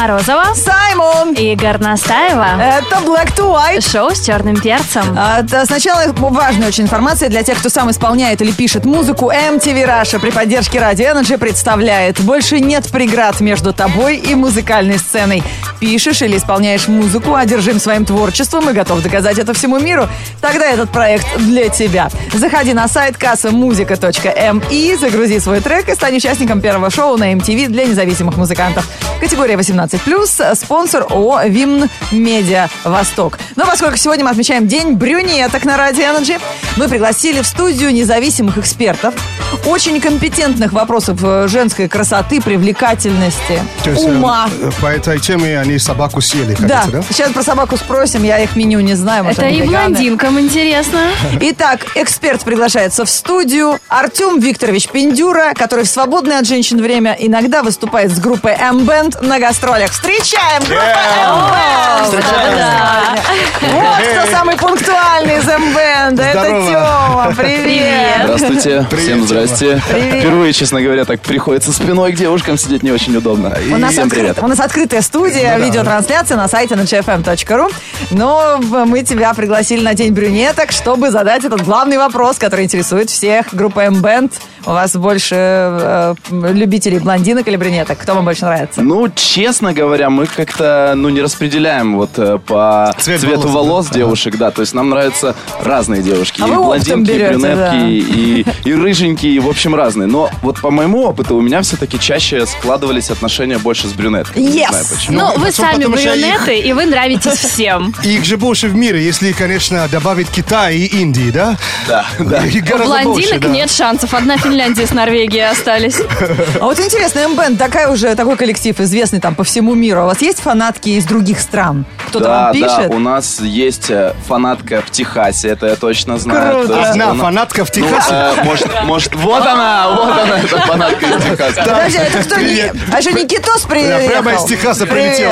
Морозова Саймон! Игорь Настаева. Это Black to White. Шоу с черным перцем. А, да, сначала важная очень информация для тех, кто сам исполняет или пишет музыку. MTV Russia при поддержке Radio Energy представляет. Больше нет преград между тобой и музыкальной сценой. Пишешь или исполняешь музыку, одержим своим творчеством и готов доказать это всему миру. Тогда этот проект для тебя. Заходи на сайт кассамузыка.ми, загрузи свой трек и стань участником первого шоу на MTV для независимых музыкантов. Категория 18+, спонсор ООО «Вимн Медиа Восток». Но поскольку сегодня мы отмечаем День брюнеток на Radio Energy, мы пригласили в студию независимых экспертов, очень компетентных вопросов э, женской красоты, привлекательности, То есть, э, ума. По этой теме они собаку съели, Да, кажется, да? сейчас про собаку спросим, я их меню не знаю. может, Это и веганы. блондинкам интересно. Итак, эксперт приглашается в студию. Артем Викторович Пиндюра, который в свободное от женщин время иногда выступает с группой M-Band на гастролях. Встречаем! Группа M-Band! Вот кто самый пунктуальный из M-Band. Это. Тёма. Привет! Здравствуйте, Привет, всем здрасте. Привет. Впервые, честно говоря, так приходится спиной к девушкам сидеть не очень удобно. И У нас, всем откры- привет. у нас открытая студия, Ну да. видеотрансляция на сайте начфм.ру. Но мы тебя пригласили на День брюнеток, чтобы задать этот главный вопрос, который интересует всех. Группа M-Band. У вас больше э, любителей блондинок или брюнеток? Кто вам больше нравится? Ну, честно говоря, мы как-то, ну, не распределяем вот э, по Цвет цвету волос, волос, да? девушек, да. То есть нам нравятся разные девушки. А и вы блондинки, и берете, брюнетки, да. и, и рыженькие, и, в общем, разные. Но вот по моему опыту у меня все-таки чаще складывались отношения больше с брюнетками. Не Yes! знаю почему. Ну, вы потому сами что их- брюнеты, и вы нравитесь всем. Их же больше в мире, если, конечно, добавить Китай и Индии, да? Да, да. У блондинок нет шансов. Одна Финляндия с Норвегией остались. А вот интересно, M-Band такая уже, такой коллектив, известный там по всему миру. А у вас есть фанатки из других стран? Кто-то да, вам пишет? да, у нас есть э, фанатка в Техасе, это я точно знаю. Круто. То есть Одна она- фанатка в Ну, Техасе. э, может, может, вот она, вот она, эта фанатка из Техаса. Подожди, а это кто? А что, Никитос приехал? прямо из Техаса прилетел,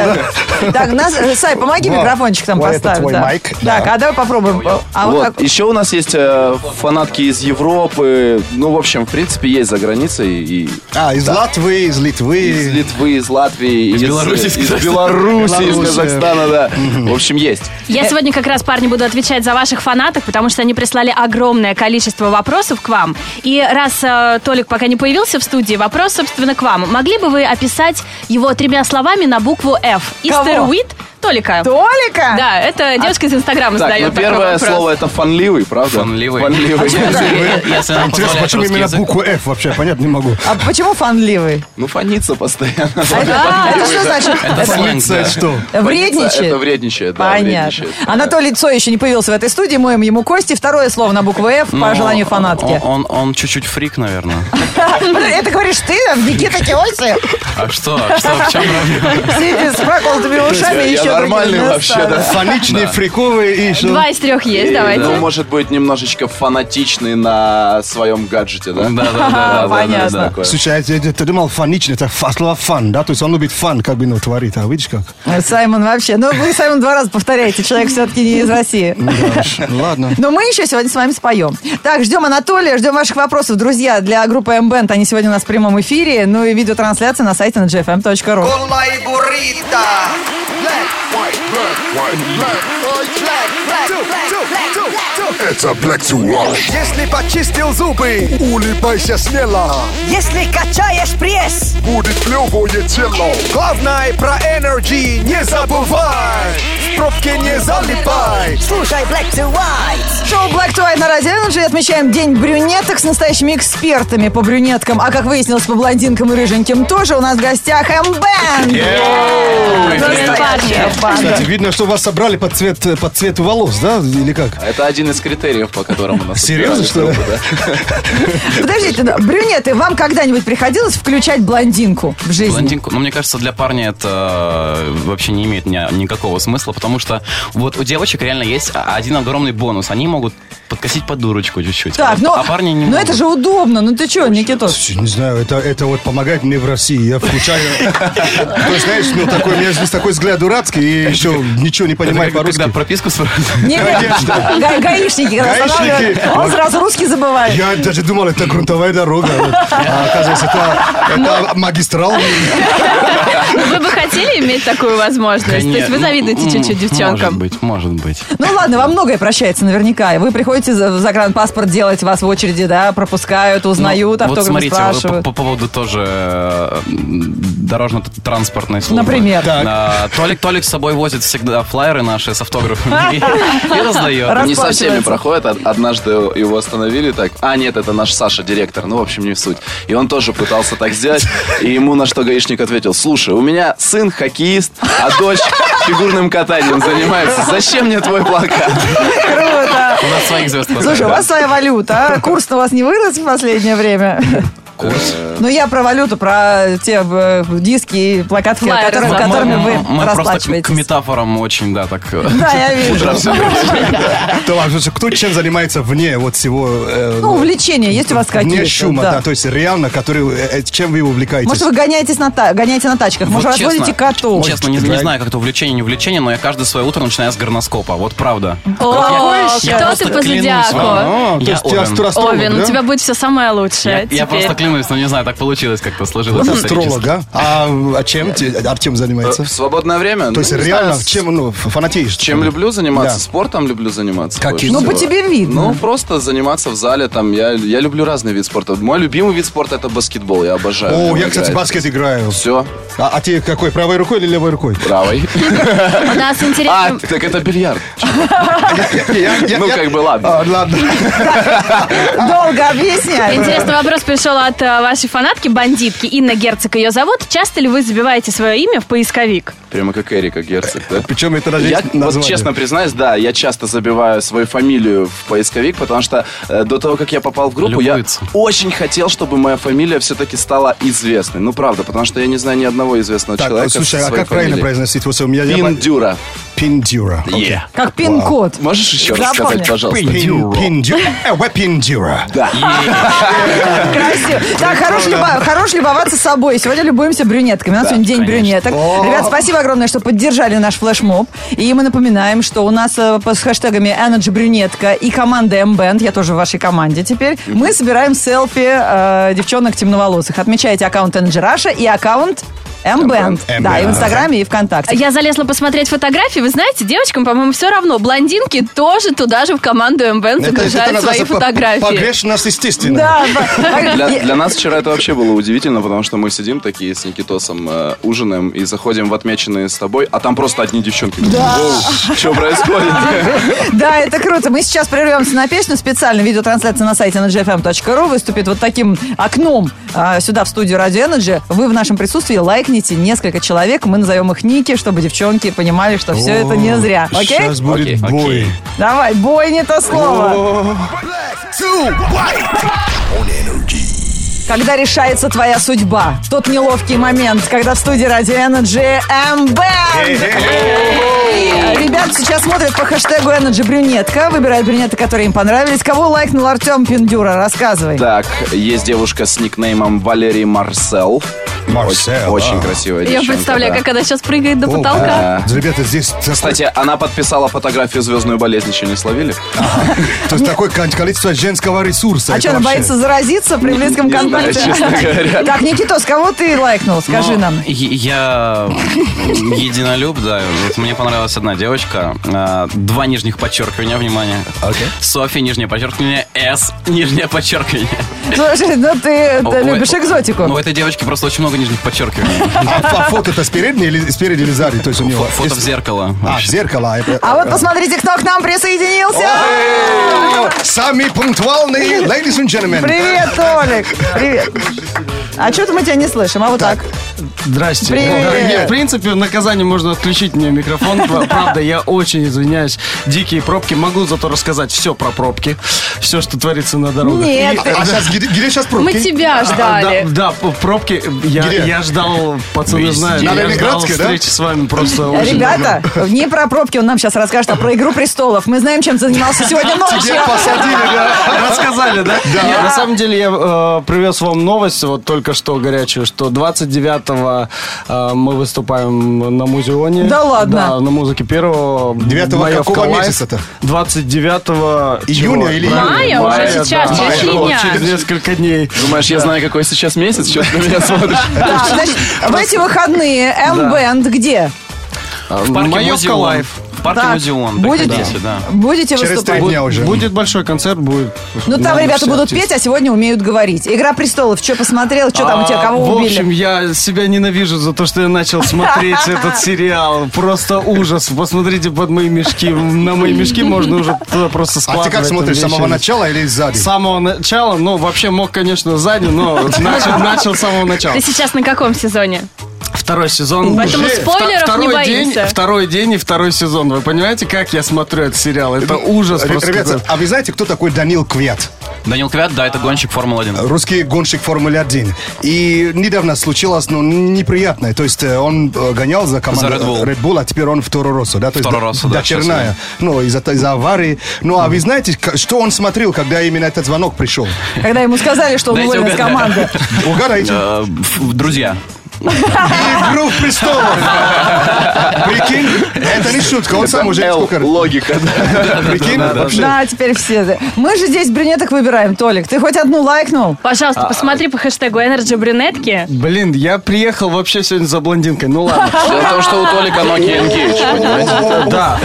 Привет. Так, нас, э, Сай, помоги микрофончик там Во, это поставить. твой да. майк, Так, да. а давай попробуем. А вот Вот, как- еще у нас есть э, фанатки из Европы, ну, в общем, в принципе, есть за границей и А, из Латвии, из Литвы. из Литвы, из Латвии, из, Беларуси, из из Казахстана. Беларуси, из. Казахстана, да. В общем, есть. Я сегодня как раз, парни, буду отвечать за ваших фанаток, потому что они прислали огромное количество вопросов к вам. И раз э, Толик пока не появился в студии, вопрос, собственно, к вам. Могли бы вы описать его тремя словами на букву F? Кого? Истеруит Толика. Толика? Да, это девушка из Инстаграма Так, задает ну первое вопрос. слово это фанливый, правда? Фанливый. Фанливый. Нам Интересно, почему именно букву F вообще? Понять не могу. А почему фанливый? Ну, фонится постоянно. А это, это что значит? Да. что? Вредничает? Это вредничает, да, Понятно. Анатолий Цой еще не появился в этой студии. Моем ему кости. Второе слово на букву F по Ну, желанию фанатки. Он, чуть-чуть фрик, наверное. Это говоришь ты, Никита Киоси? А что? А что? В чем проблема? С проколотыми ушами еще нормальный вообще, да. Фоничный, фриковый и что? Два из трех есть, давайте. Ну, может быть, немножечко фанатичный на своем гаджете, да? Да, да, да. Понятно. Слушай, а ты, думал фоничный, это фа- слово фан, да? То есть он любит фан, как бы, ну, творит, а видишь как? Саймон вообще. Ну, вы, Саймон, два раза повторяете. Человек все-таки не из России. Ну, уж, ладно. Но мы еще сегодня с вами споем. Так, ждем Анатолия, ждем ваших вопросов, друзья, для группы M-Band. Они сегодня у нас в прямом эфире. Ну и видеотрансляция на сайте на gfm.ru. Это Black to White. Если почистил зубы, Улыбайся смело, если качаешь пресс, будет клевое тело. главное про Energy не забывай. В пробке не залипай. Слушай Black to White. Шоу Black to White на Радио Energy. Отмечаем День брюнеток с настоящими экспертами по брюнеткам. А как выяснилось, по блондинкам и рыженьким тоже у нас в гостях M-Band. Настоящая банда. Кстати, видно, что вас собрали под цвет, под цвет волос, да? Или как? Это один из критериев, по которым у нас Серьезно, что ли? Подождите, да, брюнеты, вам когда-нибудь приходилось включать блондинку в жизни? Блондинку. Ну, мне кажется, для парня это э, вообще не имеет ни- никакого смысла, потому что вот у девочек реально есть один огромный бонус. Они могут подкосить под дурочку чуть-чуть. Так, ну, а парни не ну могут. это же удобно. Ну ты что, Никитос? Не знаю, это, это вот помогает мне в России. Я включаю... Есть, знаешь, ну, такой, у меня здесь такой взгляд дурацкий, и еще ничего не как- по-русски. когда прописку спрашивают. Не, не, га- гаишники, Гаишники. останавливают, он сразу русский забывает. Я даже думал, это грунтовая дорога. А, оказывается, это, это магистрал. Вы бы хотели иметь такую возможность? То есть вы завидуете М, чуть-чуть девчонкам? Может быть, может быть. Ну ладно, вам многое прощается наверняка. Вы приходите за- в загранпаспорт делать, вас в очереди, да, пропускают, узнают, Ну, автографы спрашивают. по, по поводу тоже э, дорожно-транспортной службы. Например? А, Толик, Толик собой возит всегда флайеры наши с автографами и, раздает. Раз- Не со всеми проходит. Од- Однажды его остановили так. А, нет, это наш Саша, директор. Ну, в общем, не в суть. И он тоже пытался так сделать. И ему на что гаишник ответил. Слушай, у меня сын хоккеист, а дочь фигурным катанием занимается. Зачем мне твой плакат? Круто. У нас своих звезд Слушай, у вас своя валюта, а? Курс у вас не вырос в последнее время? Курс. Ну, я про валюту, про те э, диски и плакатки, Флайеры, которыми, да. которыми мы, вы мы просто к, к расплачиваетесь. метафорам очень, да, так... э, Да, я вижу. Кто чем занимается вне вот всего... э, Ну, увлечения есть у вас какие-то? Вне шума, да. То есть реально, который, э, э, чем вы увлекаетесь? Может, вы гоняетесь на, гоняете на тачках, может, разводите котов. Честно, не, знаю, как это увлечение, не увлечение, но я каждое свое утро начинаю с горноскопа. Вот правда. Кто ты по зодиаку? А, то Я есть ты Овен. у тебя будет все самое лучшее я просто клянусь, но не знаю, так получилось, как-то сложилось. Астролог, а? А, а чем те- Артем занимается? В свободное время? То есть ну, реально, чем ну, фанатеешь? Чем люблю заниматься? Спортом люблю заниматься. Каким? больше Ну, по тебе видно. Ну, просто заниматься в зале. Там, я, я люблю разный вид спорта. Мой любимый вид спорта это баскетбол. Я обожаю. О, я, кстати, баскет играю. Все, А, а ты какой, правой рукой или левой рукой? правой. У нас А, интересно... так это бильярд. Ну, как бы, ладно. А, ладно. Долго объясняй. Интересный вопрос пришел от э, вашей фанатки, бандитки. Инна Герцог ее зовут. Часто ли вы забиваете свое имя в поисковик? Прямо как Эрика Герцог, да? Причем это даже Я вот честно признаюсь, да, я часто забиваю свою фамилию в поисковик, потому что э, до того, как я попал в группу, Любуется. я очень хотел, чтобы моя фамилия все-таки стала известной. Ну, правда, потому что я не знаю ни одного известного Так, человека слушай, со а как правильно фамилией. произносить? Вот у меня Пиндюра. Пиндюра. Окей. Yeah. Как пин-код. Можешь еще раз Запомни. сказать, пожалуйста? Пин- Пиндюра. Э, Пиндюра. Да. Красиво. Так, хорош, люба- хорош любоваться собой. Сегодня любуемся брюнетками. У нас Да, сегодня день конечно. брюнеток. Ребят, спасибо огромное, что поддержали наш флешмоб. И мы напоминаем, что у нас э, с хэштегами Energy Брюнетка и команда M-Band, я тоже в вашей команде теперь, мы собираем селфи э, девчонок темноволосых. Отмечайте аккаунт Energy Russia и аккаунт M-Band. Да, и в Инстаграме, и ВКонтакте. Я залезла посмотреть фотографии. Вы знаете, девочкам, по-моему, все равно. Блондинки тоже туда же в команду это загружают свои фотографии. Погрешность, естественно. Да. Для, для нас вчера это вообще было удивительно, потому что мы сидим такие с Никитосом, э, ужинаем и заходим в отмеченные с тобой, а там просто одни девчонки. Да. Что происходит? Да, это круто. Мы сейчас прервемся на песню. Специально видеотрансляция на сайте energyfm.ru выступит вот таким окном а, сюда в студию Radio Energy. Вы в нашем присутствии лайкните несколько человек. Мы назовем их ники, чтобы девчонки понимали, что все это не зря. Окей? Сейчас будет бой. Давай, бой не то слово. Two white on energy. Когда решается твоя судьба. Тот неловкий момент, когда в студии Radio Energy M-Band. Ребят сейчас смотрят по хэштегу Energy Брюнетка. Выбирают брюнеты, которые им понравились. Кого лайкнул Артем Пиндюра? Рассказывай. Так, есть девушка с никнеймом Валерий Марсел. Марсел, Очень, да. красивая Я девчонка, представляю, да. как она сейчас прыгает до О, потолка. да. Ребята, здесь Кстати, она подписала фотографию «Звездную болезнь», еще не словили? то есть такое количество женского ресурса. А что, она боится заразиться при близком Не знаю, честно говоря. Так, Никитос, кого ты лайкнул? Скажи Ну, нам. Я единолюб, да. Вот мне понравилась одна девочка. А, Два нижних подчеркивания, внимание. Софи, нижнее подчеркивание. С, нижнее подчеркивание. Слушай, ну ты, любишь экзотику. Ну, у этой девочки просто очень много нижних подчеркиваний. А, а фото-то спереди или спереди или сзади? То есть у него... Фо- Фото в зеркало. А, вообще. зеркало. это- А вот посмотрите, кто к нам присоединился. О, Самый пунктуальный, ladies and gentlemen. Привет, Толик. Привет. А что-то мы тебя не слышим, а вот так. Здрасте. Привет. Да, нет, в принципе, в наказание можно отключить мне микрофон. Правда, я очень извиняюсь. Дикие пробки. Могу зато рассказать все про пробки. Все, что творится на дорогах. Нет. А сейчас где, где сейчас Мы пробки? тебя А, да, ждали. да, пробки. Я, ждал, пацаны знают, На я ждал да? встречи с вами просто очень Ребята, не про пробки он нам сейчас расскажет, а про «Игру престолов». Мы знаем, чем занимался сегодня ночью. Тебя посадили, да? Рассказали, да? Нет, на самом деле я э, привез вам новость. Вот только что горячую, что 29-го э, мы выступаем на музеоне. Да ладно? Да, на музыке первого. 9-го Маевка какого месяца-то? 29 Июня или Мая уже сейчас, да. через три Вот дня. Через несколько дней. Думаешь, я знаю, какой сейчас месяц? Что ты на меня смотришь? Да, значит, в эти выходные M-Band где? В парке Маевка Музеон. В парке Так, Музеон. будете? Да. Будете Через выступать? дня уже. Будет большой концерт, будет. Ну, там ребята будут артисты. петь, а сегодня умеют говорить. Игра престолов, что посмотрел, что там у тебя, А, кого В убили? общем, я себя ненавижу за то, что я начал смотреть этот сериал. Просто ужас. Посмотрите под мои мешки. На мои мешки можно уже туда просто А складывать. ты как смотришь, с самого начала или сзади? С самого начала, ну, вообще мог, конечно, сзади, но начал с самого начала. Ты сейчас на каком сезоне? Второй сезон. Поэтому Уже спойлеров вто- не второй день, боимся. Второй день и второй сезон. Вы понимаете, как я смотрю этот сериал? Это ужас Р- просто. Ребята, а вы знаете, кто такой Данил Квят? Данил Квят, да, это гонщик Формулы-1. Русский гонщик Формулы-1. И недавно случилось, ну, неприятное. То есть э, он э, гонял за команду За Red Bull. Red Bull, а теперь он в Торо Россо, да? То есть Торо Россо, да, дочерная. Ну, из-за из-за аварии. Ну, а вы знаете, что он смотрел, когда именно этот звонок пришел? Когда ему сказали, что он уволен с команды. Угадайте. Э, Друзья. Игру в престолов. Прикинь, это не шутка. Он сам уже сколько... логика. да. Прикинь, вообще. Да, теперь все. Мы же здесь брюнеток выбираем, Толик. Ты хоть одну лайкнул? Пожалуйста, посмотри по хэштегу Energy Брюнетки. Блин, я приехал вообще сегодня за блондинкой. Ну ладно. Дело в том, что у Толика Nokia Engage, понимаете? Да.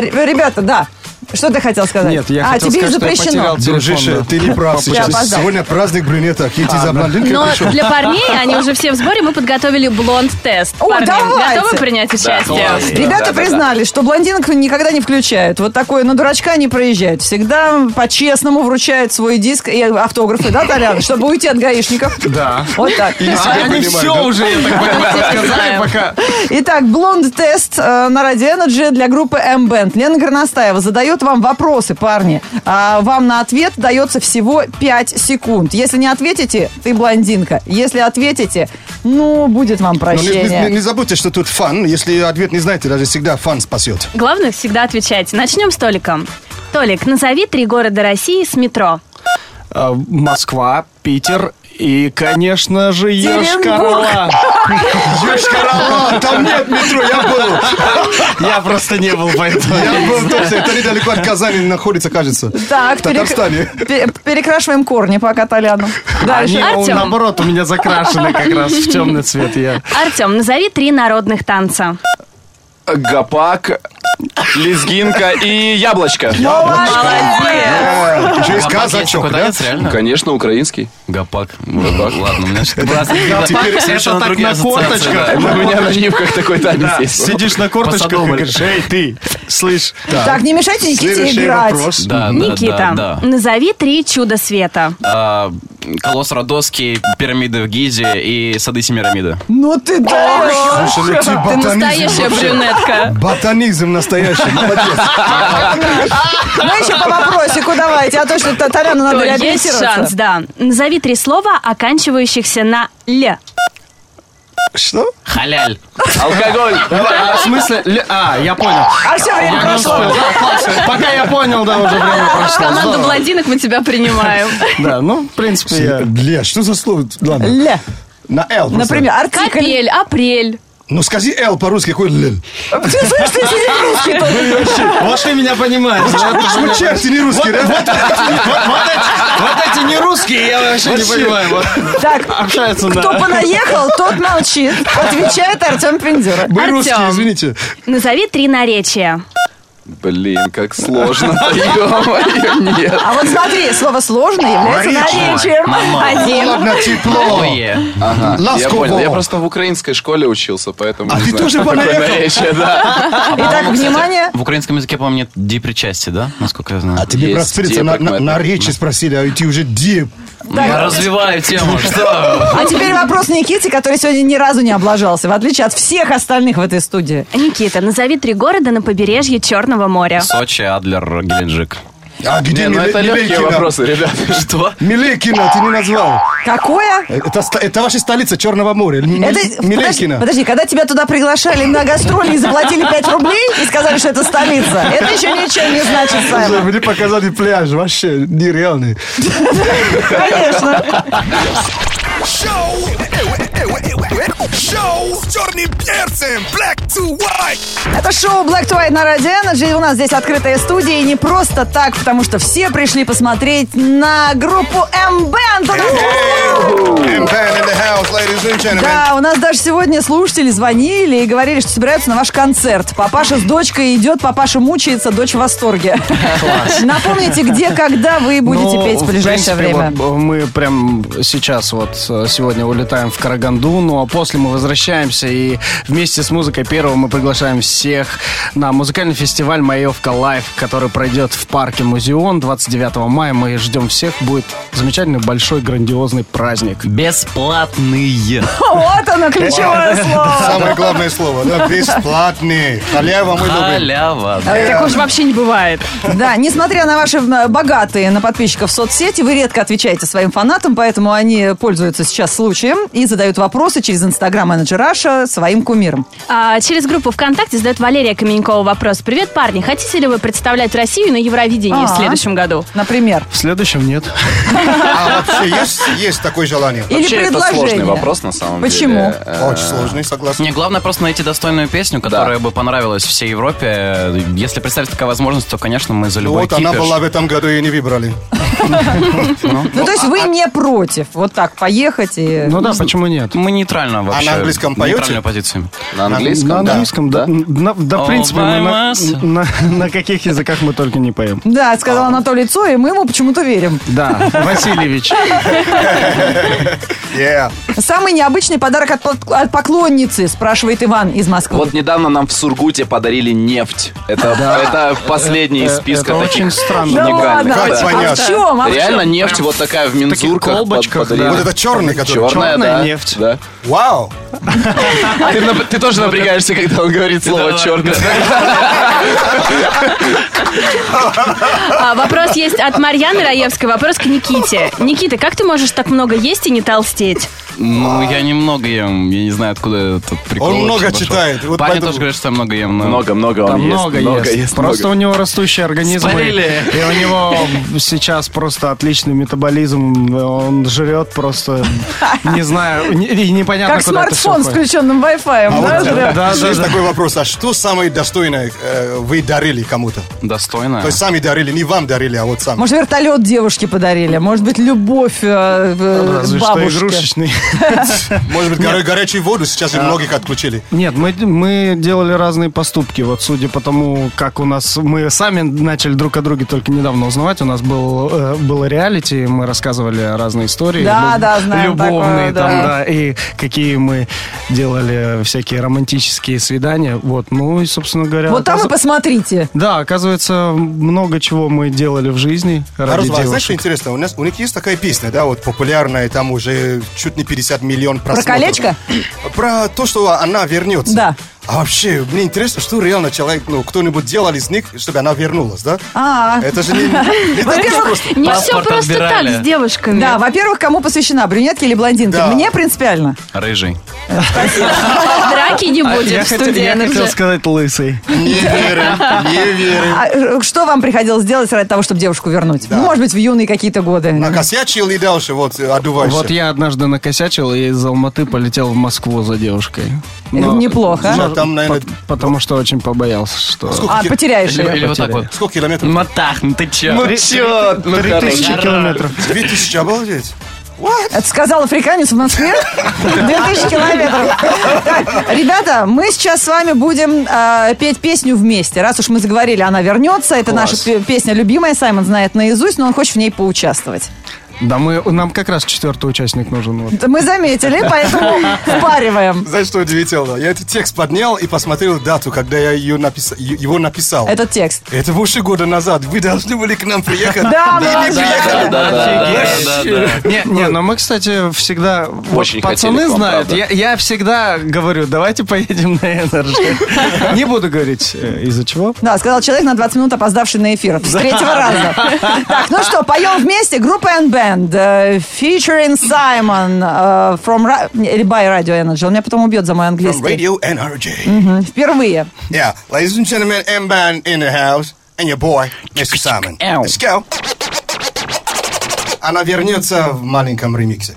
Ребята, да. Что ты хотел сказать? Нет, я а, хотел тебе сказать, что я запрещено. потерял Дружище, телефон, да. ты не прав Я сейчас. Сегодня праздник брюнеток. Идти за блондинкой Но пришел. для парней, они уже все в сборе, мы подготовили блонд-тест. О, Парни, давайте. готовы принять участие? Ребята признались, что блондинок никогда не включают. Вот такое на дурачка не проезжают. Всегда по-честному вручают свой диск и автографы, да, Толян? Чтобы уйти от гаишников. Да. Вот так. Они все уже, я так понимаю, сказали, пока... Итак, блонд-тест э, на Radio Energy для группы M-Band. Лена Горностаева задает вам вопросы, парни. А вам на ответ дается всего 5 секунд. Если не ответите, ты блондинка. Если ответите, ну, будет вам Но не, не- прощение. не забудьте, что тут фан. Если ответ не знаете, даже всегда фан спасет. Главное всегда отвечать. Начнем с Толиком. Толик, назови три города России с метро. А, Москва, Питер и, конечно же, Йошкар-Ола. Йошкар-Ола, там нет метро, я был. Я просто не был, поэтому... Я был точно, это недалеко от Казани находится, кажется. Так, В Татарстане. перекрашиваем корни пока Толяну. Они, Дальше. Артем. наоборот, у меня закрашены как раз в темный цвет. Я... Артем, назови три народных танца. Гопак, лезгинка и яблочко. Молодец. Еще есть казачок, да? Конечно, украинский. Гопак. Ладно, у меня. Теперь Гопак, совершенно так на корточках. У меня на нивках такой танец есть. сидишь на корточках и говоришь, эй, ты, слышь, Так, не мешайте Никите играть. Никита, назови три чуда света. А, Колосс Родосский, пирамиды в Гизе и сады Семирамиды. Ну ты даешь. Ну ты настоящая брюнетка. Ботанизм настоящий, молодец. Ну еще по вопросику давайте, а то что Т- Толяну надо То есть реабилитироваться. шанс, да. Назови три слова, оканчивающихся на «л». Что? Халяль. Алкоголь. А, в смысле? Ле- А, я понял. А все время Я прошло. Да. Пока я понял, да, уже время прошло. Команду Здорово. блондинок мы тебя принимаем. Да, ну, в принципе, я... Бля, что за слово? Ладно. Ля. На Л. Например, артикль. Капель, апрель. Ну скажи Л по-русски, какой Л? Ты слышишь, ты сидишь русский тут. Вот ты меня понимаешь. Меня Звучишь, ты не русский, да? Вот эти, не русские, я вообще не понимаю. Так, общаются кто на... понаехал, тот молчит. Отвечает Артем Пиндюра. Мы русские, извините. Назови три наречия. Блин, как сложно. Нет. А вот смотри, слово «сложно» является наречием. Один. Ладно, тепло. Ага, я понял. Я просто в украинской школе учился, поэтому А ты тоже наречие, да. Итак, внимание. В украинском языке, по-моему, нет ди причастия, да? Насколько я знаю. А тебе Есть проспириться на, речи спросили, а ты уже дип. Я развиваю тему, что? А теперь вопрос Никите, который сегодня ни разу не облажался, в отличие от всех остальных в этой студии. Никита, назови три города на побережье Черного моря. Сочи, Адлер, Геленджик. А где Не, ну Миле- это легкие Милейкина? вопросы, ребята. Что? Милейкина ты не назвал. Какое? Это, ста- это ваша столица Черного моря. М- Это, подожди, Милейкина. подожди, когда тебя туда приглашали на гастроли и заплатили 5 рублей и сказали, что это столица, это еще ничего не значит, Саймон. Мне показали пляж, вообще нереальный. Конечно. Шоу с черным перцем! Black to white! Это шоу Black to White на Радио Energy. И У нас здесь открытая студия. И не просто так, потому что все пришли посмотреть на группу M-Band. Да, у нас даже сегодня слушатели звонили и говорили, что собираются на ваш концерт. Папаша с дочкой идет, папаша мучается, дочь в восторге. Напомните, где, когда вы будете Ну, петь в ближайшее время. мы прям сейчас вот э, сегодня улетаем в Караганду, ну а после мы возвращаемся и вместе с музыкой первого мы приглашаем всех на музыкальный фестиваль Маевка Лайв, который пройдет в парке Музеон 29 мая. Мы ждем всех, будет замечательный большой грандиозный праздник. Бесплатные. Вот оно, ключевое слово. Самое главное слово, да, бесплатный. Халява мы любим. Халява. Так уж вообще не бывает. Да, несмотря на ваши богатые на подписчиков соцсети, вы редко отвечаете своим фанатам, поэтому они пользуются сейчас случаем и задают вопросы через Инстаграм менеджер Раша своим кумирам. А, через группу ВКонтакте задает Валерия Каменькова вопрос. Привет, парни. Хотите ли вы представлять Россию на Евровидении в А. следующем году? Например. В следующем нет. А вообще есть, есть такое желание? Или Вообще, это предложение. сложный вопрос, на самом Почему? деле. Э, Очень сложный, согласен. Не, главное просто найти достойную песню, которая бы понравилась всей Европе. Если представится такая возможность, то, конечно, мы за любой Вот она кипиш. была в этом году и не выбрали. Ну, то есть вы не против вот так поехать и... Ну да, почему нет? Мы нейтрально вообще. на английском поете? Нейтральную позицию. На английском, На да. английском, да. Да, да, в All принципе, мы на, на- на каких языках мы только не поем. Да, сказал Анатолий Цой, и мы ему почему-то верим. Да, Васильевич. Yeah. Самый необычный подарок от, пок- от поклонницы, спрашивает Иван из Москвы. Вот недавно нам в Сургуте подарили нефть. Это, это последний из списка это таких очень странно. да ладно, Как а, в чем? А в Реально нефть вот такая в мензурках под- да. Вот это черный, который... Черная, Черная да. нефть. Да. Вау! Ты, нап- ты тоже напрягаешься, когда он говорит слово Да, черный. А, вопрос есть от Марьяны Раевской. Вопрос к Никите. Никита, как ты можешь так много есть и не толстеть? Ну, я немного ем. Я не знаю, откуда этот прикол. Он много пошел. читает, вот Парни поэтому- тоже говорят, что я много ем. но- Много-много он Там ест. много, много ест. ест, Просто много. у него растущий организм. И, Спалили. и у него сейчас просто отличный метаболизм. Он жрет просто, не знаю, не- и непонятно, Как куда смартфон с включенным Wi-Fi. А да, вот? Да, да, есть да. такой вопрос, а что самое достойное э, вы дарили кому-то? Достойно. То есть сами дарили, не вам дарили, а вот сам. Может, вертолет девушке подарили, может быть, любовь э, э, Разве что бабушке. игрушечный. Может быть, горячую воду сейчас же многих отключили. Нет, мы, мы делали разные поступки. Вот судя по тому, как у нас... Мы сами начали друг о друге только недавно узнавать. У нас был, э, было реалити, мы рассказывали разные истории. Да, люб- да, знаем Любовные такое, там, да. да. И какие мы делали всякие романтические свидания. Вот, ну и, собственно говоря... Вот там и посмотрите. Да, оказывается, много чего мы делали в жизни А ради Роза, знаешь, что интересно? У, нас, у них есть такая песня, да, вот популярная, там уже чуть не 50 миллион Про просмотров. колечко? Про то, что она вернется. Да. А вообще, мне интересно, что реально человек, ну, кто-нибудь делал из них, чтобы она вернулась, да? А, Это же не, не так просто. Не все просто отбирали. так с девушками. да, во-первых, кому посвящена, брюнетке или блондинке? Да. Мне принципиально. Рыжий. Драки не А будет я в хотел, студии я хотел Energy. сказать лысый. Не верим, не верим. А э, что вам приходилось делать ради того, чтобы девушку вернуть? Ну, может быть, в юные какие-то годы. Накосячил и дальше вот одуваешься. Вот я однажды накосячил и из Алматы полетел в Москву за девушкой. Но- Неплохо. Ну, там, наверное, По- потому что очень побоялся, что... сколько, А, ки- потеряешь Или, или ее. вот так вот. сколько километров? Матах, ну ты чё? Три- Три тысячи километров. Две тысячи, обалдеть. Это сказал африканец в Москве? 2000 километров. Ребята, мы сейчас с вами будем э, петь песню вместе. Раз уж мы заговорили, она вернется. Это Класс. наша пе- песня любимая. Саймон знает наизусть, но он хочет в ней поучаствовать. Да, мы, нам как раз четвертый участник нужен. Вот. Мы заметили, поэтому впариваем. Знаешь, что удивительно? Я этот текст поднял и посмотрел дату, когда я ее напис- его написал. Этот текст. Это больше года назад. Вы должны были к нам приехать. Да, молодец. приехали. Да. Не, не, но мы, кстати, всегда... Очень пацаны знают. Я, всегда говорю, давайте поедем на Energy. Не буду говорить, э, из-за чего. Да, сказал человек на 20 минут опоздавший на эфир. С третьего раза. Так, ну что, поем вместе. Группа N-Band. э, Featuring Simon. э, From... Ra- не, Или by Radio Energy. Он меня потом убьет за мой From английский. Radio NRJ. Мгм, Впервые. Yeah, ladies and gentlemen, M-Band in the house. And your boy, Mr. Simon. Ow. Let's go. Она вернется в маленьком ремиксе.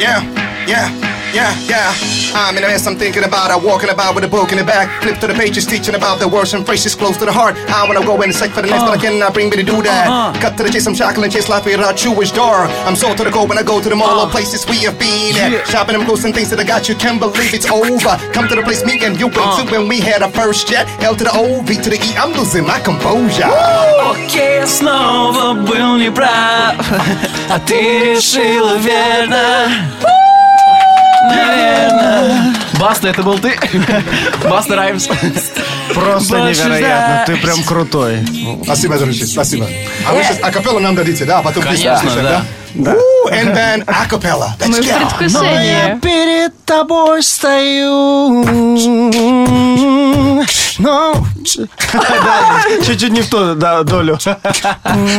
Yeah, yeah, yeah, yeah. I'm in a mess I'm thinking about. I'm walking about with a book in the back. Flip to the pages, teaching about the words and phrases close to the heart. I wanna go and seek for the next, but I cannot bring me to do that. Cut to the chase, I'm shackling, chase life without Jewish door. I'm sold to the cold when I go to the mall, all places we have been at. Shopping them clothes and things that I got, you can't believe it's over. Come to the place me and you went to when we had our first jet. L to the O, V to the E, I'm losing my composure. Окей, я снова был неправ А ты решила верно Наверное Баста, это был ты? Баста Раймс. Просто невероятно. Ты прям крутой. Спасибо, дружище, спасибо. А вы сейчас акапелла нам дадите, да? А потом песню Конечно, да. да? And then acapella. Let's Мы в предвкушении. перед тобой стою. Но... Да, Чуть-чуть не в ту долю.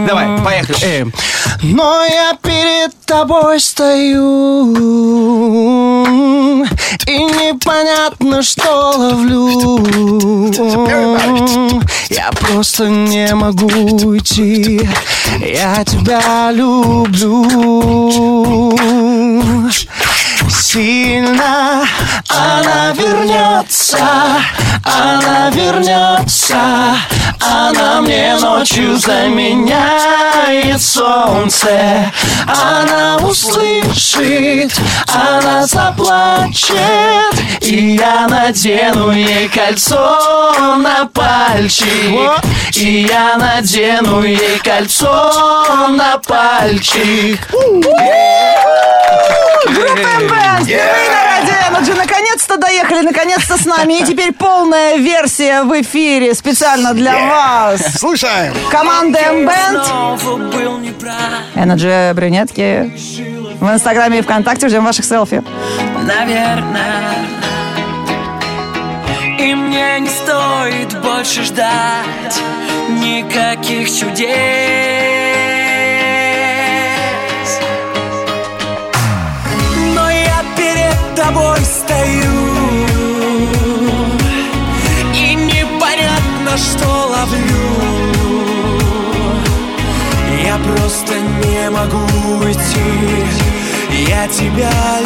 Давай, поехали. Э. Но я перед тобой стою. И непонятно, что ловлю. Я просто не могу уйти. Я тебя люблю сильно Она вернется, она вернется Она мне ночью заменяет солнце. Она услышит, она заплачет И я надену ей кольцо на пальчик. И я надену ей кольцо на пальчик Бэнд, впервые на Радио Energy. Наконец-то доехали, наконец-то с нами. И теперь полная версия в эфире специально для вас. Слушаем. Команда неправ Energy брюнетки. В Инстаграме и ВКонтакте ждем ваших селфи. Наверное И мне не стоит больше ждать Никаких чудес тебя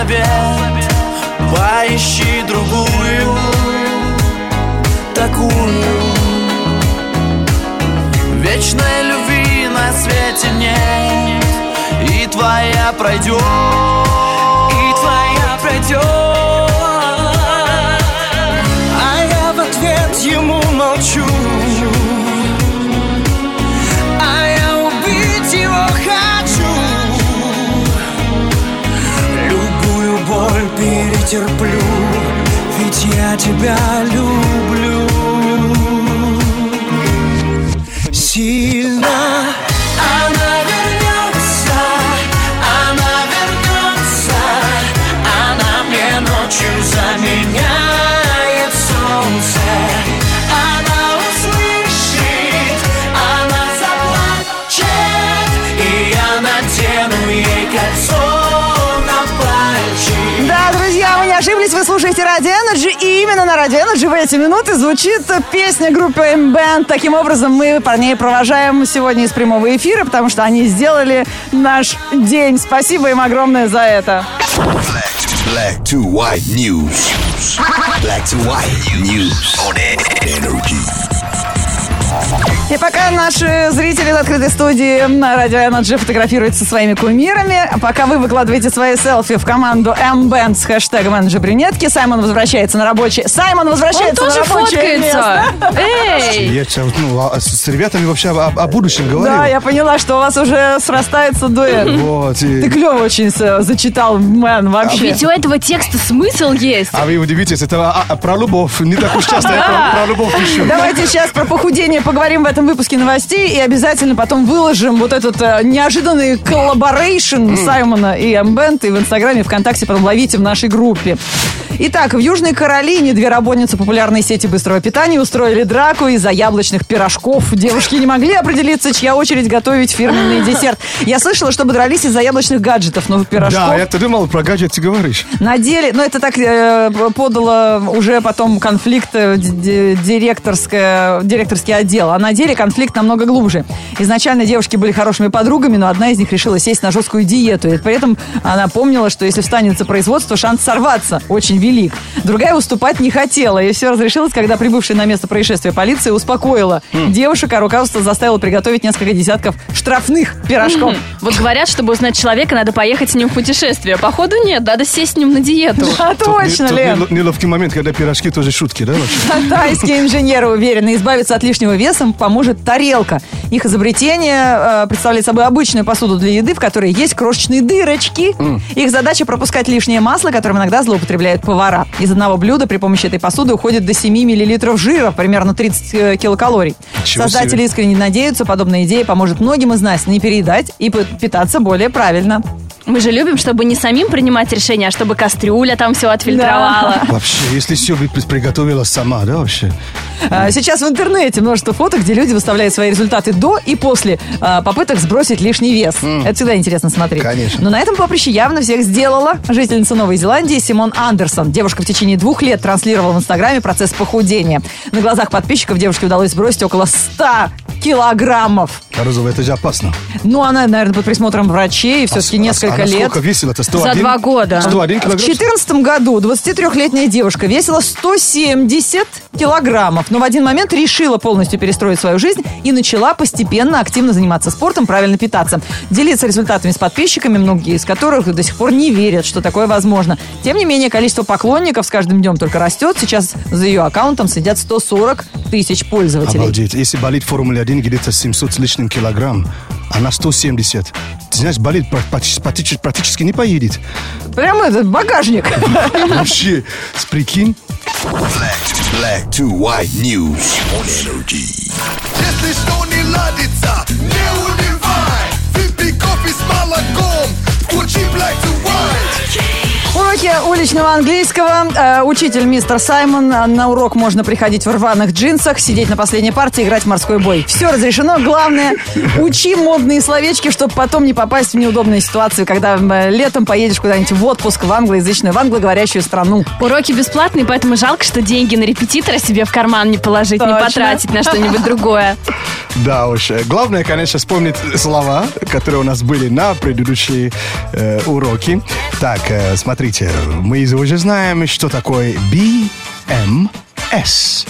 совет Поищи другую Такую. Вечной любви на свете нет И твоя пройдет перетерплю Ведь я тебя люблю вы слушаете Радио Energy, и именно на Радио Energy в эти минуты звучит песня группы M-Band. Таким образом, мы парней провожаем сегодня из прямого эфира, потому что они сделали наш день. Спасибо им огромное за это. И пока наши зрители в открытой студии на Радио Energy фотографируются со своими кумирами, а пока вы выкладываете свои селфи в команду M-Band с хэштегом Energy Брюнетки, Саймон возвращается на рабочее... Саймон Он возвращается тоже на рабочее место. фоткается. Эй! Я сейчас, ну, а с, с ребятами вообще о, о будущем говорил. Да, я поняла, что у вас уже срастается дуэт. Вот, и- Ты клево очень зачитал, man, вообще. Ведь у этого текста смысл есть. А вы удивитесь, это а, а, про любовь. Не так уж часто я про, про любовь пишу. Давайте сейчас про похудение поговорим в этом выпуске новостей и обязательно потом выложим вот этот э, неожиданный collaboration Саймона и Эмбенд и в Инстаграме, и ВКонтакте потом ловите в нашей группе. Итак, в Южной Каролине две работницы популярной сети быстрого питания устроили драку из-за яблочных пирожков. Девушки не могли определиться, чья очередь готовить фирменный десерт. Я слышала, чтобы дрались из-за яблочных гаджетов, но пирожков... Да, я-то думал, про гаджет ты говоришь. На деле, ну это так э, подало уже потом конфликт э, д- д- директорское, директорский отдел, а на деле конфликт намного глубже. Изначально девушки были хорошими подругами, но одна из них решила сесть на жесткую диету. И при этом она помнила, что если встанет за производство, шанс сорваться очень велик. Другая уступать не хотела, и все разрешилось, когда прибывшая на место происшествия полиция успокоила девушек, а руководство заставило приготовить несколько десятков штрафных пирожков. Вот говорят, чтобы узнать человека, надо поехать с ним в путешествие. Походу нет, надо сесть с ним на диету. А Тут точно, Лен. нело- неловкий момент, когда пирожки тоже шутки, да? Тайские инженеры уверены, избавиться от лишнего веса поможет тарелка. Их изобретение э, представляет собой обычную посуду для еды, в которой есть крошечные дырочки. Их задача пропускать лишнее масло, которым иногда злоупотребляют повара. Из одного блюда при помощи этой посуды уходит до 7 миллилитров жира, примерно 30 э, килокалорий. Ничего Создатели себе. искренне надеются, подобная идея поможет многим из нас не переедать и питаться более правильно. Мы же любим, чтобы не самим принимать решения, а чтобы кастрюля там все отфильтровала. Вообще, если все приготовила сама, да, вообще? А, Сейчас в интернете множество фото, где люди выставляют свои результаты до и после а, попыток сбросить лишний вес. Это всегда интересно смотреть. Конечно. Но на этом поприще явно всех сделала жительница Новой Зеландии Симон Андерсон. Девушка в течение двух лет транслировала в Инстаграме процесс похудения. На глазах подписчиков девушке удалось сбросить около 100 килограммов. Розовая, это же опасно. Ну, она, наверное, под присмотром врачей а все-таки а, несколько а, лет. сколько весила-то? 101? За два года. 101 килограмм? В 2014 году 23-летняя девушка весила 170 килограммов, но в один момент решила полностью перестроить свою жизнь и начала постепенно активно заниматься спортом, правильно питаться. Делиться результатами с подписчиками, многие из которых до сих пор не верят, что такое возможно. Тем не менее, количество поклонников с каждым днем только растет. Сейчас за ее аккаунтом сидят 140 тысяч пользователей. Обалдеть. Если болит Формула-1, один где-то 700 с лишним килограмм, а она 170. Ты знаешь, болит практически, практически не поедет. Прямо этот багажник. Вообще, прикинь. Black to, white news on energy. Если что не ладится, не уйдет. Уличного английского. Э, учитель мистер Саймон. Э, На урок можно приходить в рваных джинсах, сидеть на последней партии, играть в морской бой. Все разрешено. Главное, учи модные словечки, чтобы потом не попасть в неудобные ситуации, когда э, летом поедешь куда-нибудь в отпуск в англоязычную, в англоговорящую страну. Уроки бесплатные, поэтому жалко, что деньги на репетитора себе в карман не положить, не Точно. потратить на что-нибудь другое. Да уж. Главное, конечно, вспомнить слова, которые у нас были на предыдущие э, уроки. Так, э, смотрите, мы уже знаем, что такое BMS.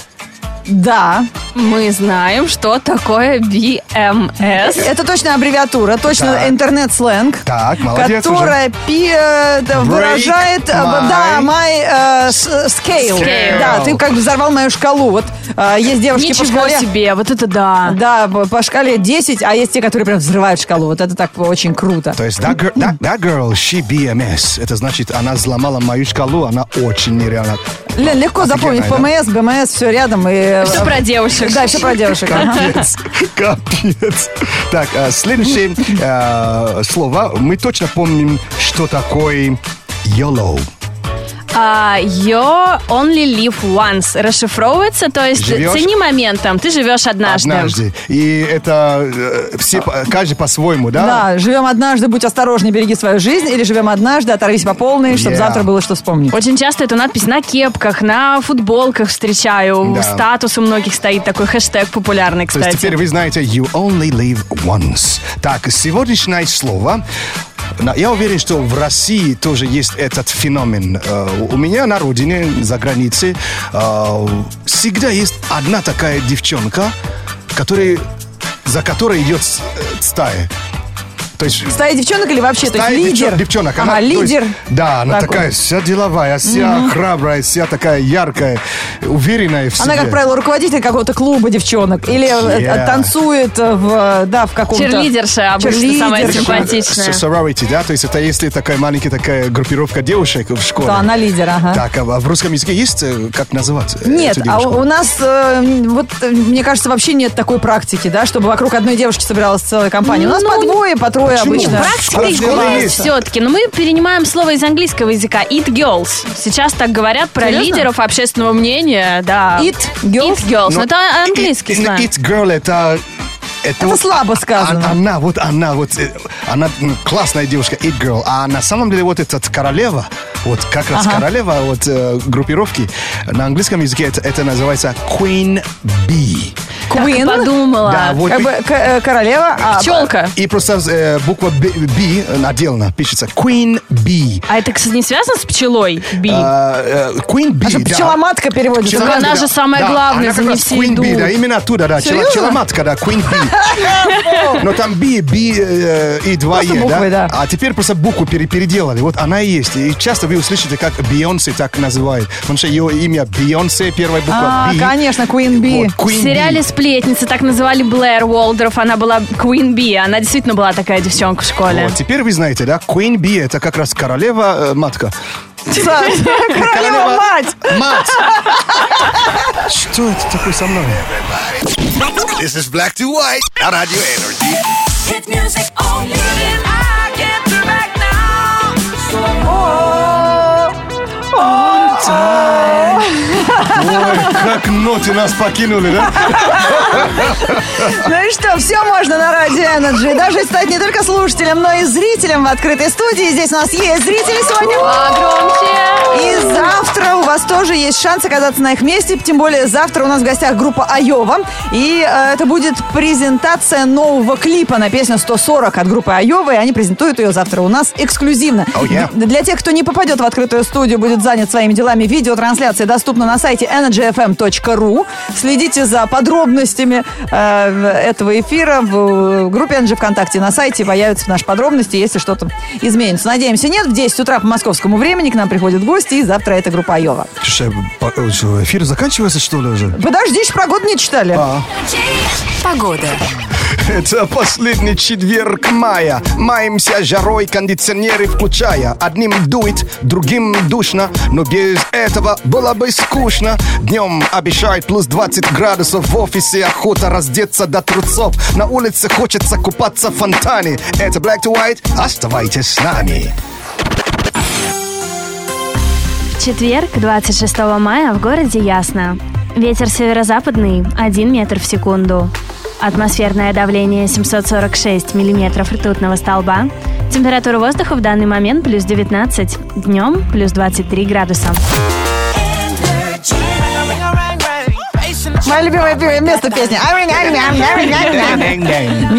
Да, Мы знаем, что такое BMS. это точно аббревиатура, точно Так. интернет-сленг. Так, молодец Которая пи- э, выражает, э, my- да, my э, с- scale. Scale. Да, ты как бы взорвал мою шкалу. Вот э, есть девушки по Ничего шкале. себе, вот это да. Да, по по шкале 10, а есть те, которые прям взрывают шкалу. Вот это так очень круто. То есть that girl, that, that girl, she BMS. Это значит, она взломала мою шкалу, она очень нереально. Лен, легко запомнить ПМС, БМС, все рядом. И... Все про девушек. Да, все про девушек. Капец, капец. Так, э, следующее э, слово. Мы точно помним, что такое YOLO. А, you only live once расшифровывается, то есть Живешь цени моментом, ты живешь однажды. Однажды. И это э, все, каждый по-своему, да? Да, живем однажды, будь осторожней, береги свою жизнь. Или живем однажды, оторвись по полной, чтобы Yeah. завтра было что вспомнить. Очень часто эту надпись на кепках, на футболках встречаю. Да. Статус у многих стоит такой хэштег популярный, То есть кстати. теперь вы знаете you only live once. Так, сегодняшнее слово. Я уверен, что в России тоже есть этот феномен. Э, У меня на родине, за границей, э, всегда есть одна такая девчонка, которая, за которой идет э, стая. То есть Стая девчонок или вообще? то Стая есть лидер? девчон- девчонок. Ага, то есть, лидер. да, она такой. такая вся деловая, вся храбрая, вся такая яркая, уверенная в себе. Она, как правило, руководитель какого-то клуба девчонок. Или э, Yeah. танцует в, да, в каком-то... Черлидерша обычно самая Черлидерша. симпатичная. С- sorority, да, то есть это если такая маленькая такая группировка девушек в школе. То она лидер, ага. Так, а в русском языке есть, э, как называть э, Нет, эту а у нас, э, вот, э, мне кажется, вообще нет такой практики, да, чтобы вокруг одной девушки собиралась целая компания. У нас по двое, по трое Почему? обычно. Практика школе есть все-таки, но мы перенимаем слово из английского языка «it girls». Сейчас так говорят про Серьезно? лидеров общественного мнения, да. It girls? It girls. Но Ну, это английский it, сленг. it girl это... Это, Это слабо сказано. а- Она, вот она, вот, э, она классная девушка, it girl. А на самом деле вот этот королева, вот как раз Ага. королева вот э, группировки, на английском языке это, это называется queen bee. Так Queen. подумала. Да, вот. Как бы к- э, королева, а Пчелка. И просто э, буква B, B отдельно пишется queen bee. А это, кстати, не связано с пчелой? Би. А, э, Queen Bee, а да. пчеломатка переводится. Так Пчеломатка, она же самая да, главная, она за как ней раз все Queen идут. да, именно оттуда, да. Серьезно? Челоматка, да, Queen Bee. Но там B, B э, и 2 Просто E, буквы, да. А теперь просто букву пере- переделали. Вот она и есть. И часто вы услышите, как Бейонсе так называют. Потому что ее имя Бейонсе, первая буква А, B. конечно, Queen Bee. Вот, Queen В сериале Bee. «Сплетницы» так называли Блэр Уолдорф. Она была Queen Би. Она действительно была такая девчонка в школе. Вот, теперь вы знаете, да, Queen Bee это как раз королева э, матка. Королева мать. Мать! Что это такое со мной? This is Black to White на Radio Energy. Hit music only. Ой, как ноты нас покинули, да? Ну и что, все можно на Радио Energy. Даже стать не только слушателем, но и зрителем в открытой студии. Здесь у нас есть зрители сегодня. Громче. И завтра у вас тоже есть шанс оказаться на их месте. Тем более завтра у нас в гостях группа Айова. И э, это будет презентация нового клипа на песню 140 от группы Айова. И они презентуют ее завтра у нас эксклюзивно. Oh, yeah. Для тех, кто не попадет в открытую студию, будет занят своими делами, видеотрансляция доступна на сайте energyfm.ru. Следите за подробностями э, этого эфира в группе Energy ВКонтакте. На сайте появятся наши подробности, если что-то изменится. Надеемся, нет. В 10 утра по московскому времени к нам приходят гости, и завтра это группа Айова. Слушай, э, эфир заканчивается, что ли, уже? Подожди, еще про год не читали. Погода. Это последний четверг мая. Маемся жарой, кондиционеры включая. Одним дует, другим душно, но без этого было бы скучно. Днем обещают плюс 20 градусов в офисе, охота раздеться до трусов. На улице хочется купаться в фонтане. Это Black to White, оставайтесь с нами. В четверг, 26 мая, в городе ясно. Ветер северо-западный 1 метр в секунду. Атмосферное давление 746 миллиметров ртутного столба. Температура воздуха в данный момент плюс 19. Днем плюс 23 градуса. Мое любимое место песни.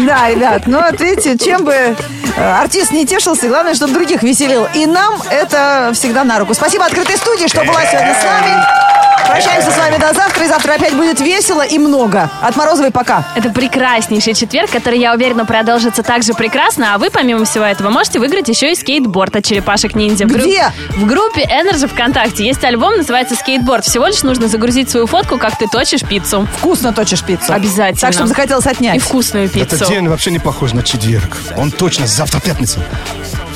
Да, ребят, ну вот видите, чем бы э, артист не тешился, главное, чтобы других веселил. И нам это всегда на руку. Спасибо открытой студии, что была сегодня с нами. Прощаемся с вами до завтра, и завтра опять будет весело и много. От Морозовой пока. Это прекраснейший четверг, который, я уверена, продолжится так же прекрасно, а вы, помимо всего этого, можете выиграть еще и скейтборд от черепашек ниндзя. Где? В группе Energy ВКонтакте есть альбом, называется «Скейтборд». Всего лишь нужно загрузить свою фотку, как ты точишь пиццу. Вкусно точишь пиццу. Обязательно. Так, чтобы захотелось отнять. И вкусную пиццу. Этот день вообще не похож на четверг. Он точно завтра пятница.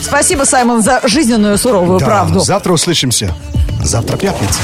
Спасибо, Саймон, за жизненную суровую Да, правду. Завтра услышимся. Завтра пятница.